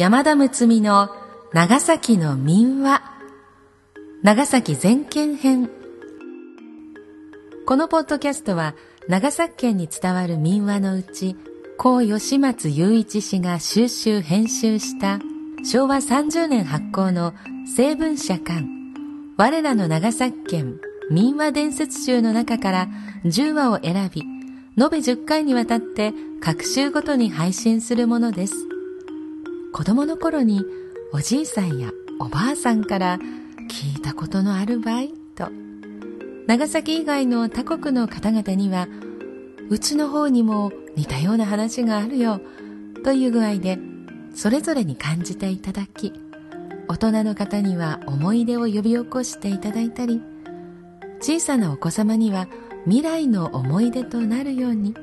山田睦美の長崎の民話。長崎全県編。このポッドキャストは長崎県に伝わる民話のうち高吉松雄一氏が収集編集した昭和30年発行の成文社館。我らの長崎県民話伝説集の中から10話を選び延べ10回にわたって各週ごとに配信するものです。子供の頃におじいさんやおばあさんから聞いたことのあるばいと。長崎以外の他国の方々にはうちの方にも似たような話があるよという具合でそれぞれに感じていただき大人の方には思い出を呼び起こしていただいたり小さなお子様には未来の思い出となるように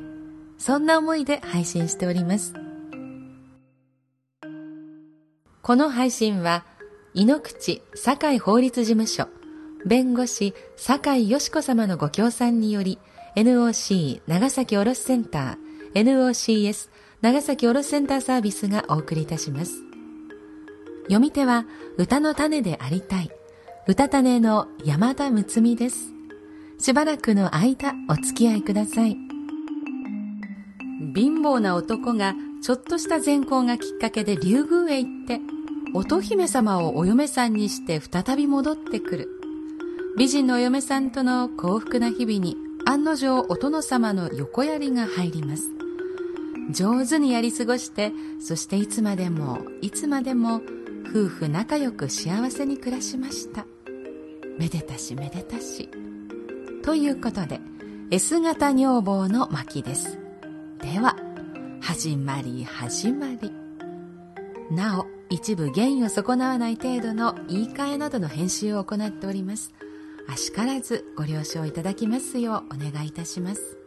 そんな思いで配信しております。この配信は井ノ口堺法律事務所弁護士堺よし子様のご協賛により NOC 長崎卸センター NOCS 長崎卸センターサービスがお送りいたします。読み手は歌の種でありたい歌種の山田睦美です。しばらくの間お付き合いください。貧乏な男がちょっとした善行がきっかけで竜宮へ行って乙姫様をお嫁さんにして再び戻ってくる。美人のお嫁さんとの幸福な日々に案の定お殿様の横槍が入ります。上手にやり過ごして、そしていつまでも、いつまでも夫婦仲良く幸せに暮らしました。めでたしめでたし。ということで、S 型女房の巻です。では、始まり始まり。なお、一部原意を損なわない程度の言い換えなどの編集を行っております。あしからずご了承いただきますようお願いいたします。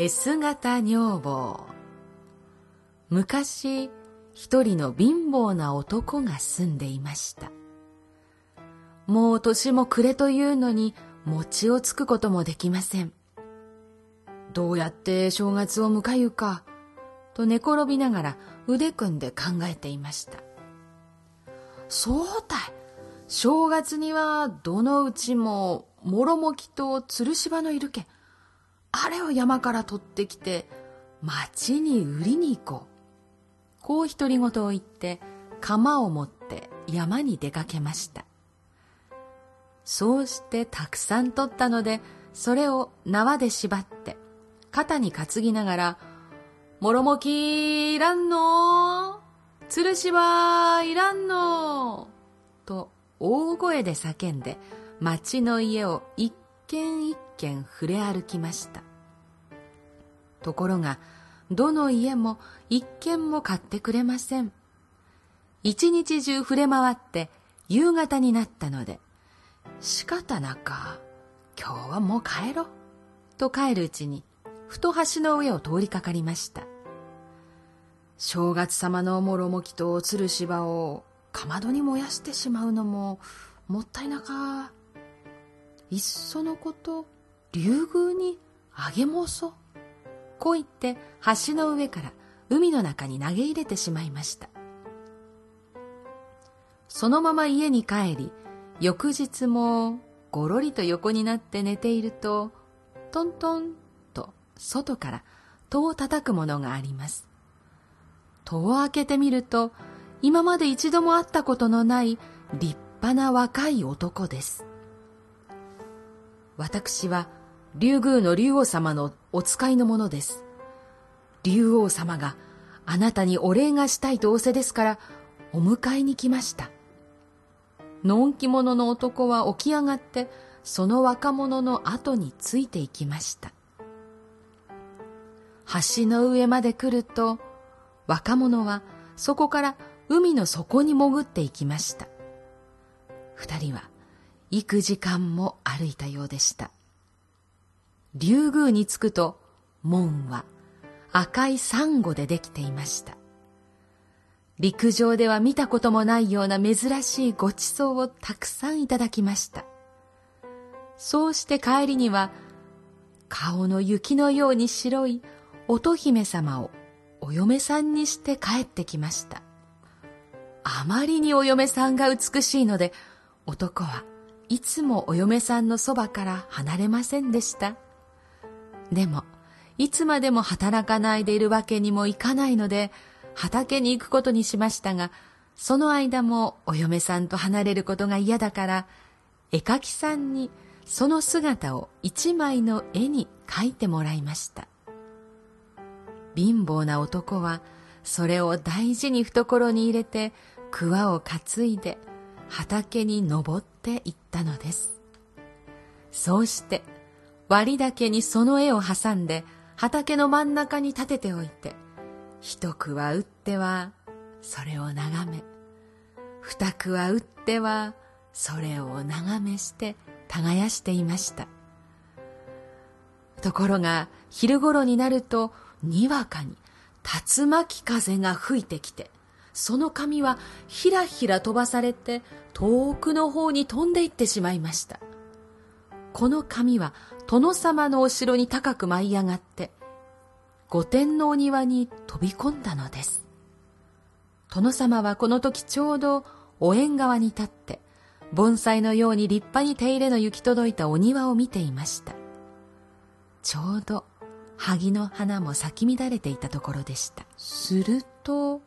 S 型女房。昔一人の貧乏な男が住んでいました。もう年も暮れというのに餅をつくこともできません。どうやって正月を迎えゆかと寝転びながら腕組んで考えていました。そうたい正月にはどのうちももろもきと吊るし場のいるけあれを山から取ってきて町に売りに行こう。こう独り言を言って鎌を持って山に出かけました。そうしてたくさん取ったので、それを縄で縛って肩に担ぎながら、もろもきいらんの吊るしはいらんのと大声で叫んで町の家を一軒一軒触れ歩きました。ところがどの家も一軒も買ってくれません。一日中触れ回って夕方になったので仕方なか今日はもう帰ろうと帰るうちにふと橋の上を通りかかりました。正月様のおもろもきと吊るし場をかまどに燃やしてしまうのももったいなか。いっそのこと竜宮にあげ申そ。こう言って橋の上から海の中に投げ入れてしまいました。そのまま家に帰り、翌日もごろりと横になって寝ていると、トントンと外から戸を叩くものがあります。戸を開けてみると、今まで一度も会ったことのない立派な若い男です。私は竜宮の竜王様のお使いのものです。竜王様があなたにお礼がしたいと仰せですからお迎えに来ました。のんき者の男は起き上がってその若者の後についていきました。橋の上まで来ると若者はそこから海の底に潜っていきました。二人は幾時間も歩いたようでした。竜宮に着くと門は赤いサンゴでできていました。陸上では見たこともないような珍しいごちそうをたくさんいただきました。そうして帰りには、顔の雪のように白い乙姫様をお嫁さんにして帰ってきました。あまりにお嫁さんが美しいので、男はいつもお嫁さんのそばから離れませんでした。でも、いつまでも働かないでいるわけにもいかないので、畑に行くことにしましたが、その間もお嫁さんと離れることが嫌だから、絵描きさんにその姿を一枚の絵に描いてもらいました。貧乏な男はそれを大事に懐に入れて桑を担いで畑に登っていったのです。そうして割り竹にその絵を挟んで畑の真ん中に立てておいて一句は打ってはそれを眺め二句は打ってはそれを眺めして耕していましたところが昼頃になるとにわかに竜巻風が吹いてきてその紙はひらひら飛ばされて遠くの方に飛んでいってしまいましたこの紙は殿様のお城に高く舞い上がって御殿のお庭に飛び込んだのです。殿様はこの時ちょうどお縁側に立って、盆栽のように立派に手入れの行き届いたお庭を見ていました。ちょうど萩の花も咲き乱れていたところでした。すると、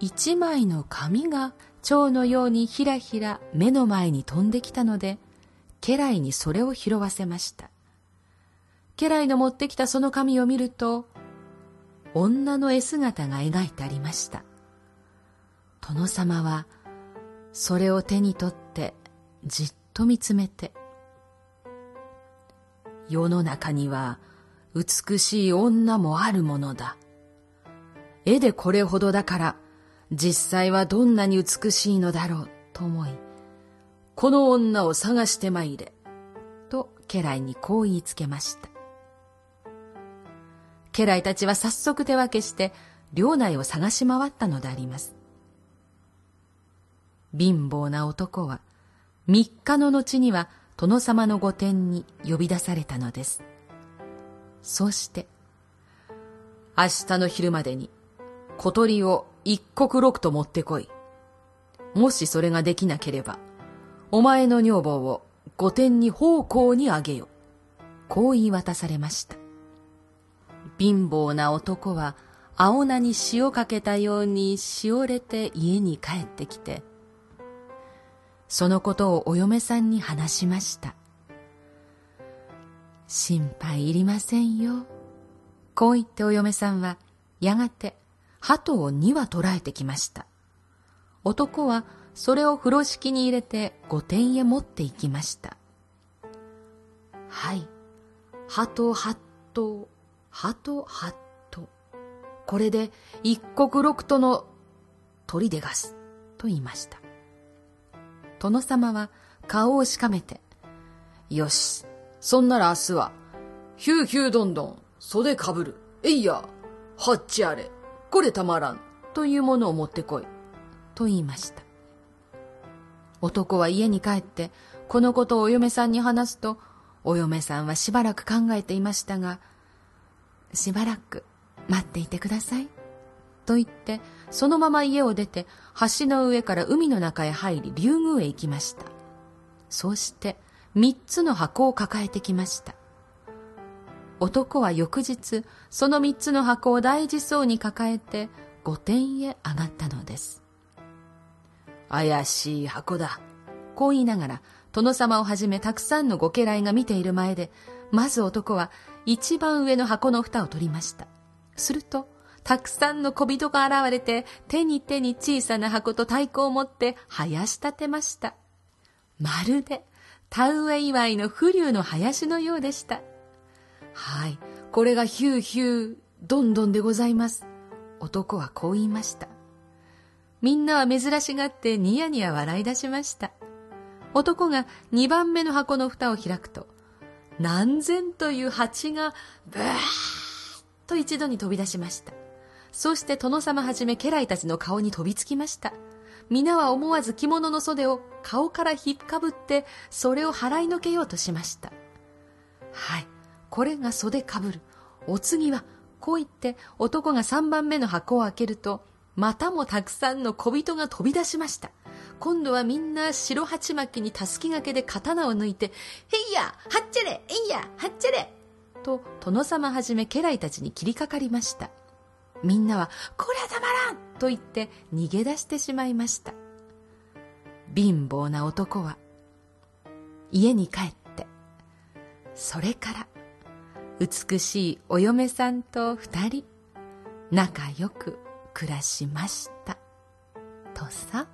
一枚の紙が蝶のようにひらひら目の前に飛んできたので、家来にそれを拾わせました。家来の持ってきたその紙を見ると、女の絵姿が描いてありました。殿様はそれを手に取ってじっと見つめて、世の中には美しい女もあるものだ。絵でこれほどだから実際はどんなに美しいのだろうと思い、この女を探してまいれ、と家来にこう言いつけました。家来たちは早速手分けして領内を探し回ったのであります。貧乏な男は三日の後には殿様の御殿に呼び出されたのです。そして、明日の昼までに小鳥を一刻六と持ってこい。もしそれができなければ、お前の女房を御殿に奉公にあげよ。こう言い渡されました。貧乏な男は青菜に塩かけたようにしおれて家に帰ってきて、そのことをお嫁さんに話しました。心配いりませんよ。こう言ってお嫁さんは、やがて鳩を2羽捕らえてきました。男はそれを風呂敷に入れて御殿へ持って行きました。はい、鳩、鳩、ハトハット。これで一国六都の鳥でがす。と言いました。殿様は顔をしかめて、よし、そんなら明日は、ヒューヒューどんどん、袖かぶる、えいや、はっちあれ、これたまらん、というものを持ってこい、と言いました。男は家に帰って、このことをお嫁さんに話すと、お嫁さんはしばらく考えていましたが、しばらく待っていてください。と言って、そのまま家を出て、橋の上から海の中へ入り、竜宮へ行きました。そうして、三つの箱を抱えてきました。男は翌日、その三つの箱を大事そうに抱えて、御殿へ上がったのです。怪しい箱だ。こう言いながら、殿様をはじめたくさんのご家来が見ている前で、まず男は一番上の箱の蓋を取りました。すると、たくさんの小人が現れて、手に手に小さな箱と太鼓を持って生やし立てました。まるで、田植え祝いの風流の林のようでした。はい、これがヒューヒュー、どんどんでございます。男はこう言いました。みんなは珍しがってニヤニヤ笑い出しました。男が二番目の箱の蓋を開くと、何千という蜂がブワーッと一度に飛び出しましたそして殿様はじめ家来たちの顔に飛びつきました皆は思わず着物の袖を顔から引っかぶってそれを払いのけようとしましたはいこれが袖かぶるお次はこう言って男が三番目の箱を開けるとまたもたくさんの小人が飛び出しました今度はみんな白鉢巻きにたすきがけで刀を抜いて、へいや、はっちゃれ、えいや、はっちゃれ、と殿様はじめ家来たちに切りかかりました。みんなは、こりゃたまらんと言って逃げ出してしまいました。貧乏な男は、家に帰って、それから、美しいお嫁さんと二人、仲良く暮らしました。とさ。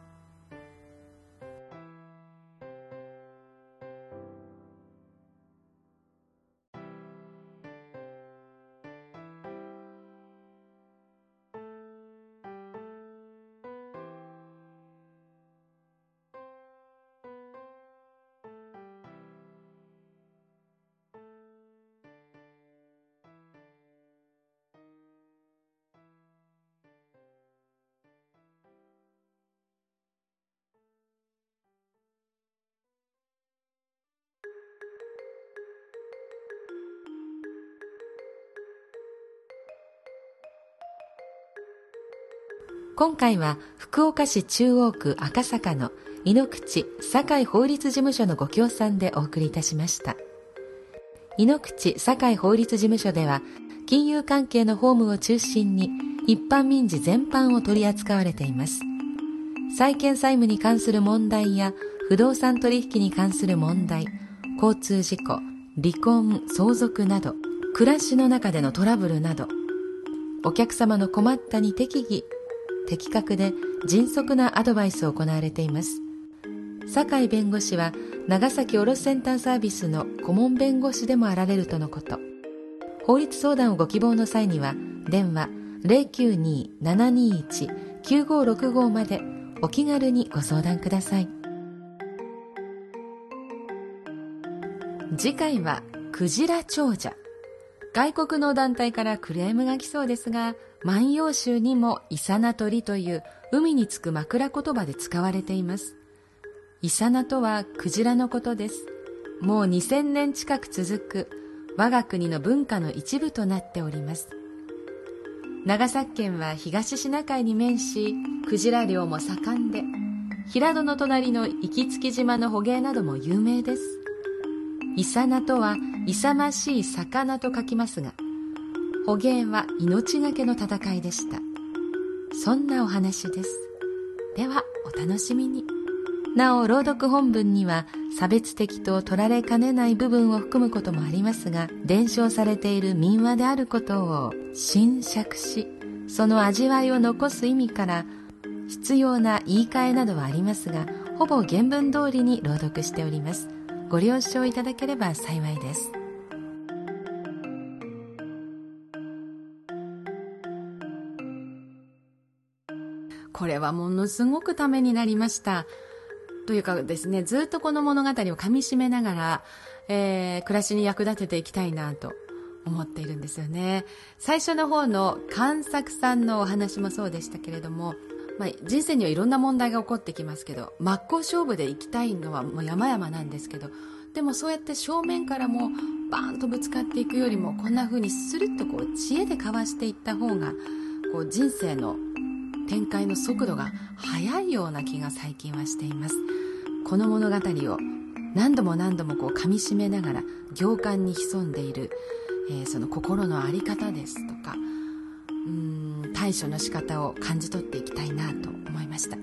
今回は福岡市中央区赤坂の井ノ口堺法律事務所のご協賛でお送りいたしました。井ノ口堺法律事務所では金融関係の法務を中心に一般民事全般を取り扱われています。債権債務に関する問題や不動産取引に関する問題、交通事故、離婚、相続など、暮らしの中でのトラブルなど、お客様の困ったに適宜的確で迅速なアドバイスを行われています。酒井弁護士は長崎卸センターサービスの顧問弁護士でもあられるとのこと。法律相談をご希望の際には電話092-721-9565までお気軽にご相談ください。次回はクジラ長者。外国の団体からクレームが来そうですが万葉集にもイサナトリという海につく枕言葉で使われています。イサナとはクジラのことです。もう2000年近く続く我が国の文化の一部となっております。長崎県は東シナ海に面し、クジラ漁も盛んで、平戸の隣の行きつき島の捕鯨なども有名です。イサナとは勇ましい魚と書きますが、捕鯨は命がけの戦いでした。そんなお話です。ではお楽しみに。なお朗読本文には差別的と取られかねない部分を含むこともありますが伝承されている民話であることを新釈しその味わいを残す意味から必要な言い換えなどはありますがほぼ原文通りに朗読しております。ご了承いただければ幸いですこれはものすごくためになりました。というかですね、ずっとこの物語をかみしめながら、えー、暮らしに役立てていきたいなと思っているんですよね。最初の方の関作さんのお話もそうでしたけれども、まあ、人生にはいろんな問題が起こってきますけど、真っ向勝負で行きたいのはもう山々なんですけど、でもそうやって正面からもバーンとぶつかっていくよりも、こんな風にスルッとこう知恵でかわしていった方が、こう人生の展開の速度が速いような気が最近はしています。この物語を何度も何度もこう噛みしめながら行間に潜んでいる、えー、その心の在り方ですとかうん対処の仕方を感じ取っていきたいなと思いました。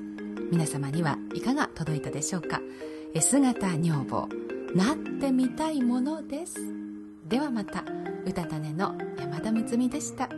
皆様にはいかが届いたでしょうか？姿女房なってみたいものです。ではまたうたたねの山田睦美でした。